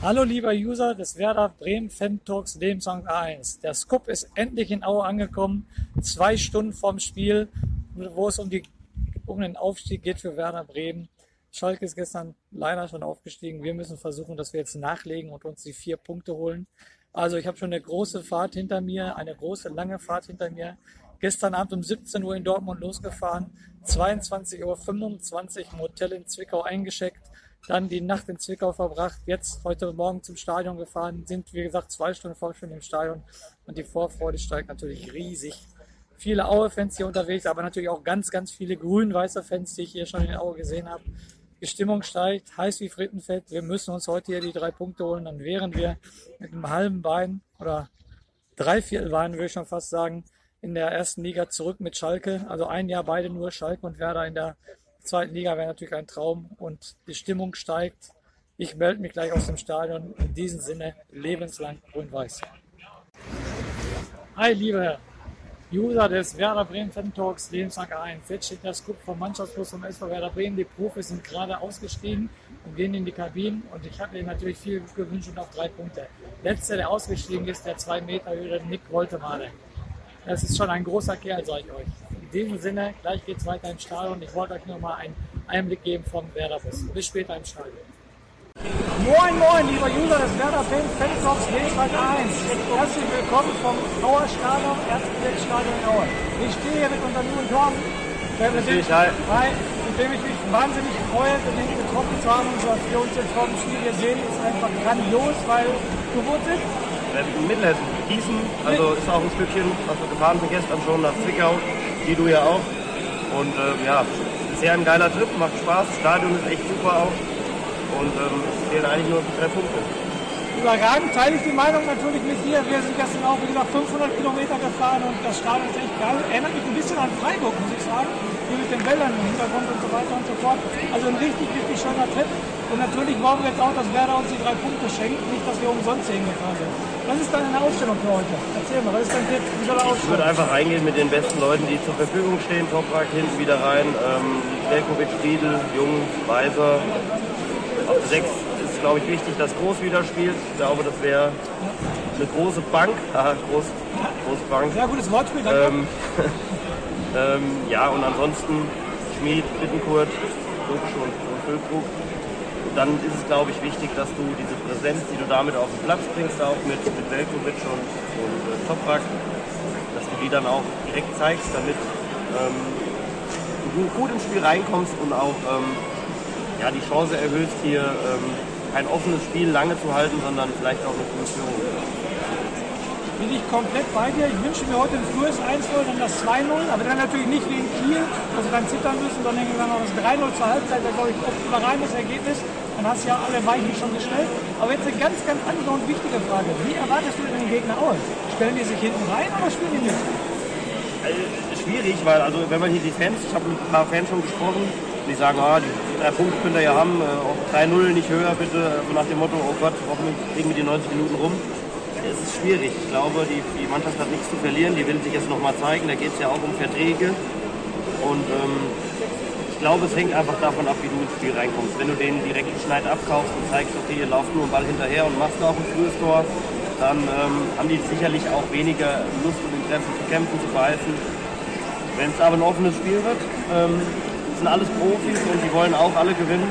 Hallo lieber User des Werder Bremen Fan Talks Lebenslang A1. Der Scoop ist endlich in Aue angekommen. Zwei Stunden vorm Spiel, wo es um, die, um den Aufstieg geht für Werder Bremen. Schalke ist gestern leider schon aufgestiegen. Wir müssen versuchen, dass wir jetzt nachlegen und uns die vier Punkte holen. Also ich habe schon eine große Fahrt hinter mir, eine große lange Fahrt hinter mir. Gestern Abend um 17 Uhr in Dortmund losgefahren, 22.25 Uhr im Hotel in Zwickau eingeschickt dann die Nacht in Zwickau verbracht, jetzt heute Morgen zum Stadion gefahren, sind wie gesagt zwei Stunden vor schon im Stadion und die Vorfreude steigt natürlich riesig. Viele Aue-Fans hier unterwegs, aber natürlich auch ganz, ganz viele grün-weiße Fans, die ich hier schon in Aue gesehen habe. Die Stimmung steigt, heiß wie Frittenfett. Wir müssen uns heute hier die drei Punkte holen. Dann wären wir mit einem halben Bein oder dreiviertel Bein, würde ich schon fast sagen, in der ersten Liga zurück mit Schalke. Also ein Jahr beide nur Schalke und Werder in der zweiten Liga wäre natürlich ein Traum und die Stimmung steigt. Ich melde mich gleich aus dem Stadion. In diesem Sinne lebenslang grün-weiß. Hi, liebe User des Werder Bremen Fan Talks Lebenslang 1. Jetzt steht der Scoop vom Mannschaftsbus vom SV Werder Bremen. Die Profis sind gerade ausgestiegen und gehen in die Kabinen. Und ich habe ihnen natürlich viel gewünscht und auf drei Punkte. Letzter, der ausgestiegen ist, der zwei Meter Höhe, Nick Woltemade. Das ist schon ein großer Kerl, sage ich euch. In diesem Sinne, gleich geht es weiter im Stadion. Ich wollte euch nur mal einen Einblick geben vom Werder-Bus. Bis später im Stadion. Moin, moin, lieber User des Werder Fans, Fantalks Lebenswald 1. Herzlich willkommen vom Auer Stadion, Erzgebirgsstadion in Aue. Ich stehe hier mit unserem jungen Tom, der mit dem, hi, mit dem ich mich wahnsinnig freue, den getroffen zu haben und was wir uns jetzt vor dem Spiel hier sehen, ist einfach grandios, weil du wo sind? In Mittelhessen, Gießen, also ist auch ein Stückchen, was wir gefahren sind gestern schon nach Zwickau wie du ja auch. Und ähm, ja, bisher ein geiler Trip, macht Spaß. Stadion ist echt super auch. Und ähm, es fehlen eigentlich nur drei Punkte. Überragend teile ich die Meinung natürlich mit dir. Wir sind gestern auch wieder 500 Kilometer gefahren und das Stadion ist echt geil. Erinnert mich ein bisschen an Freiburg, muss ich sagen. Hier mit den Wäldern im Hintergrund und so weiter und so fort. Also ein richtig, richtig schöner Trip. Und natürlich wollen wir jetzt auch, dass Werder uns die drei Punkte schenkt, nicht, dass wir umsonst hier hingefahren sind. Was ist deine Ausstellung für heute? Erzähl mal, was ist dein Tipp? Wie soll er Ich würde einfach reingehen mit den besten Leuten, die zur Verfügung stehen. Toprak hinten wieder rein. Ähm, Riedel, Jung, Weiser. Auf der 6 ist, glaube ich, wichtig, dass Groß wieder spielt. Ich glaube, das wäre eine große Bank. Aha, groß, große Bank. Sehr gutes Wortspiel, danke. Ähm, ähm, ja, und ansonsten Schmied, Bittenkurt, Dubsch und Füllkrug dann ist es, glaube ich, wichtig, dass du diese Präsenz, die du damit auf den Platz bringst, auch mit, Velkovic und, und äh, Toprak, dass du die dann auch direkt zeigst, damit ähm, du gut ins Spiel reinkommst und auch ähm, ja, die Chance erhöhst, hier ähm, kein offenes Spiel lange zu halten, sondern vielleicht auch eine Führung bin ich komplett bei dir. Ich wünsche mir heute ein frühes 1-0, dann das 2-0, aber dann natürlich nicht in Kiel, wo sie dann zittern müssen, sondern irgendwann noch das 3-0 zur Halbzeit, wäre glaube ich ein überragendes Ergebnis. Dann hast du ja alle Weichen schon gestellt. Aber jetzt eine ganz, ganz andere und wichtige Frage. Wie erwartest du denn den Gegner aus? Stellen die sich hinten rein oder spielen die nicht? Also, schwierig, weil also wenn man hier die Fans, ich habe mit ein paar Fans schon gesprochen, die sagen, ah, die drei Punkte könnt ihr ja haben, äh, 3-0 nicht höher bitte, also nach dem Motto, oh Gott, hoffentlich kriegen wir die 90 Minuten rum es ist schwierig. Ich glaube, die, die Mannschaft hat nichts zu verlieren. Die will sich jetzt nochmal zeigen. Da geht es ja auch um Verträge. Und ähm, ich glaube, es hängt einfach davon ab, wie du ins Spiel reinkommst. Wenn du den direkten Schneid abkaufst und zeigst, okay, ihr lauft nur einen Ball hinterher und machst auch ein frühes Tor, dann ähm, haben die sicherlich auch weniger Lust und Interesse zu kämpfen, zu beißen. Wenn es aber ein offenes Spiel wird, ähm, sind alles Profis und die wollen auch alle gewinnen.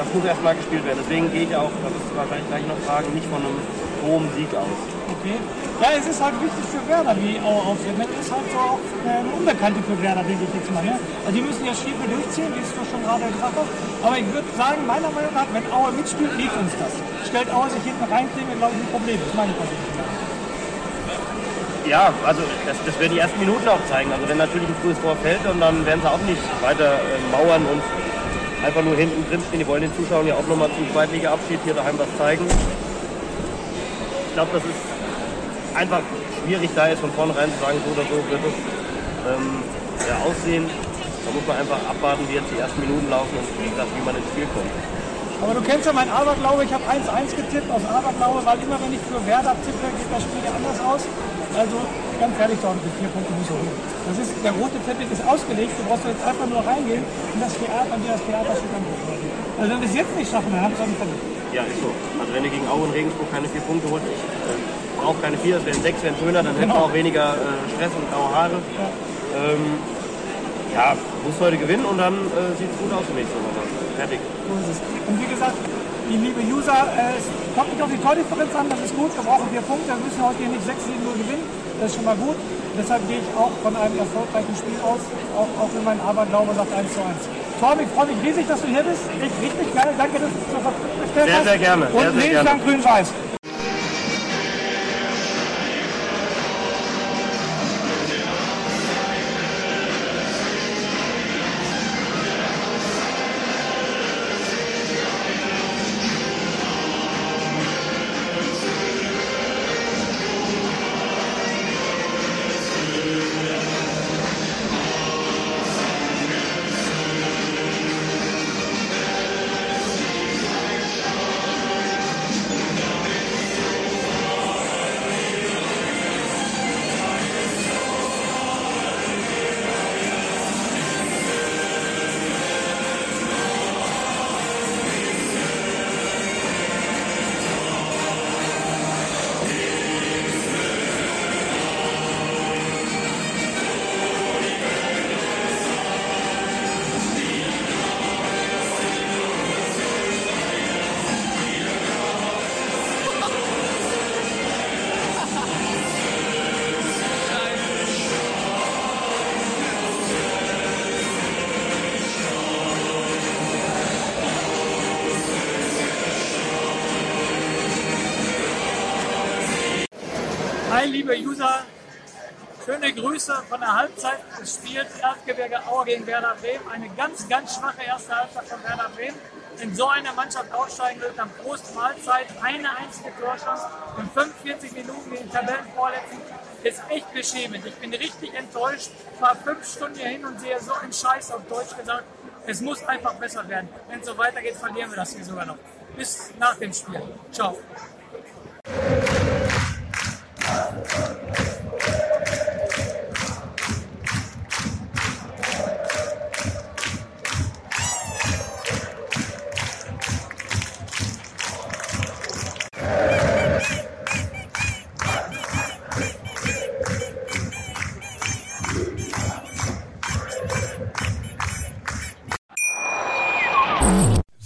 Das muss erstmal gespielt werden. Deswegen gehe ich auch, das ist wahrscheinlich gleich noch fragen, nicht von einem hohem Sieg aus. Okay. Ja, es ist halt wichtig für Werder, wie Aue auftritt. Das ist halt so auch eine Unbekannte für Werder, denke ich jetzt mal. Ne? Also die müssen ja Stiefel durchziehen, wie es du schon gerade gesagt hast. Aber ich würde sagen, meiner Meinung nach, wenn Aue mitspielt, liegt uns das. Stellt Aue sich hinten rein, kriegen wir, glaube ich, ein Problem. Das ist meine persönliche ja, also das, das werden die ersten Minuten auch zeigen. Also wenn natürlich ein frühes Tor fällt, und dann werden sie auch nicht weiter äh, mauern und einfach nur hinten drin stehen. Die wollen den Zuschauern ja auch nochmal zum Zweitliga-Abschied hier daheim was zeigen glaube, das ist einfach schwierig, da jetzt von vornherein zu sagen, so oder so wird es ähm, ja, aussehen. Da muss man einfach abwarten, wie jetzt die ersten Minuten laufen und wie gesagt, wie man ins Spiel kommt. Aber du kennst ja mein Aberglaube, ich habe 1-1 getippt aus Aberglaube, weil immer wenn ich für Werder tippe, geht das Spiel ja anders aus. Also ganz ehrlich, Tom, die vier Punkte nicht so hoch. Das ist, der rote Teppich ist ausgelegt, du brauchst jetzt einfach nur reingehen und das Theater, und dir das Theaterstück angucken. Also wenn wir es jetzt nicht schaffen, dann haben wir es auch nicht. Ja, ist so. Also wenn du gegen Aue und Regensburg keine vier Punkte holst, ich äh, brauche keine vier, es wären sechs, wären schöner, dann hätten wir auch weniger äh, Stress und graue Haare. Ja. Ähm, ja, muss heute gewinnen und dann äh, sieht es gut aus für nächste Woche. Fertig. Und wie gesagt, die liebe User, äh, es kommt nicht auf die Tordifferenz an, das ist gut. Wir brauchen vier Punkte, wir müssen heute hier nicht 6 7 0 gewinnen. Das ist schon mal gut. Deshalb gehe ich auch von einem erfolgreichen Spiel aus, auch, auch wenn mein Aberglaube sagt 1 zu 1. Torben, ich freue mich riesig, dass du hier bist. Echt richtig geil. Danke, dass du zur Verfügung gestellt Sehr, hast. sehr gerne. Und Sehr, sehr lebenslang grün-weiß. Hi, liebe User. Schöne Grüße von der Halbzeit des Spiels Erzgebirge Aue gegen Werder Bremen. Eine ganz, ganz schwache erste Halbzeit von Werder Bremen. Wenn so eine Mannschaft aussteigen will, dann Prost Mahlzeit, eine einzige Torchance und 45 Minuten gegen Tabellenvorletzten ist echt beschämend. Ich bin richtig enttäuscht. War fünf Stunden hier hin und sehe so einen Scheiß auf Deutsch gesagt. Es muss einfach besser werden. Wenn es so weitergeht, verlieren wir das hier sogar noch. Bis nach dem Spiel. Ciao.